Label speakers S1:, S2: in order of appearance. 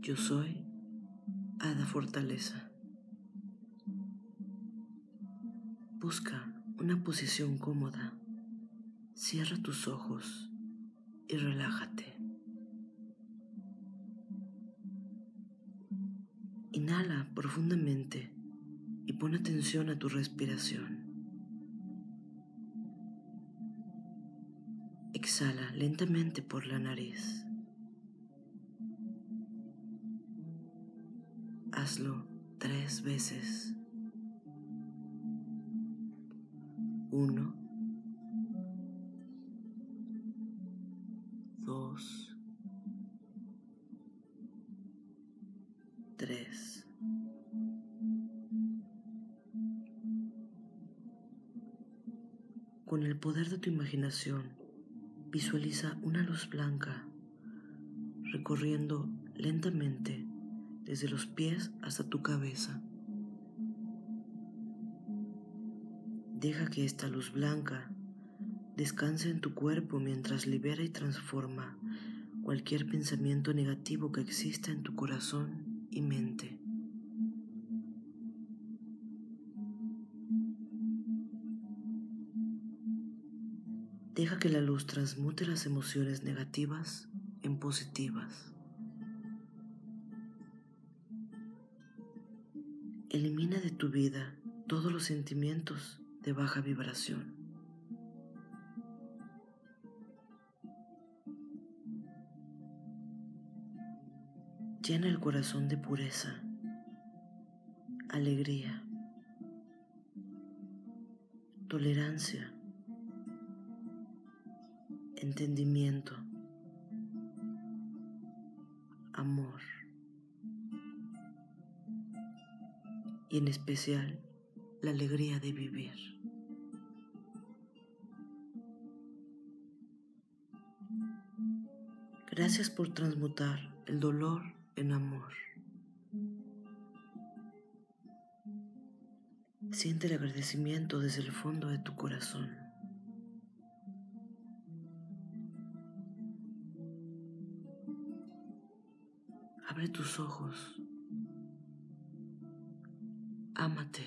S1: Yo soy Hada Fortaleza. Busca una posición cómoda. Cierra tus ojos y relájate. Inhala profundamente y pon atención a tu respiración. Exhala lentamente por la nariz. Hazlo tres veces. Uno, dos, tres. Con el poder de tu imaginación, visualiza una luz blanca recorriendo lentamente desde los pies hasta tu cabeza. Deja que esta luz blanca descanse en tu cuerpo mientras libera y transforma cualquier pensamiento negativo que exista en tu corazón y mente. Deja que la luz transmute las emociones negativas en positivas. Elimina de tu vida todos los sentimientos de baja vibración. Llena el corazón de pureza, alegría, tolerancia, entendimiento, y en especial la alegría de vivir. Gracias por transmutar el dolor en amor. Siente el agradecimiento desde el fondo de tu corazón. Abre tus ojos. Ámate.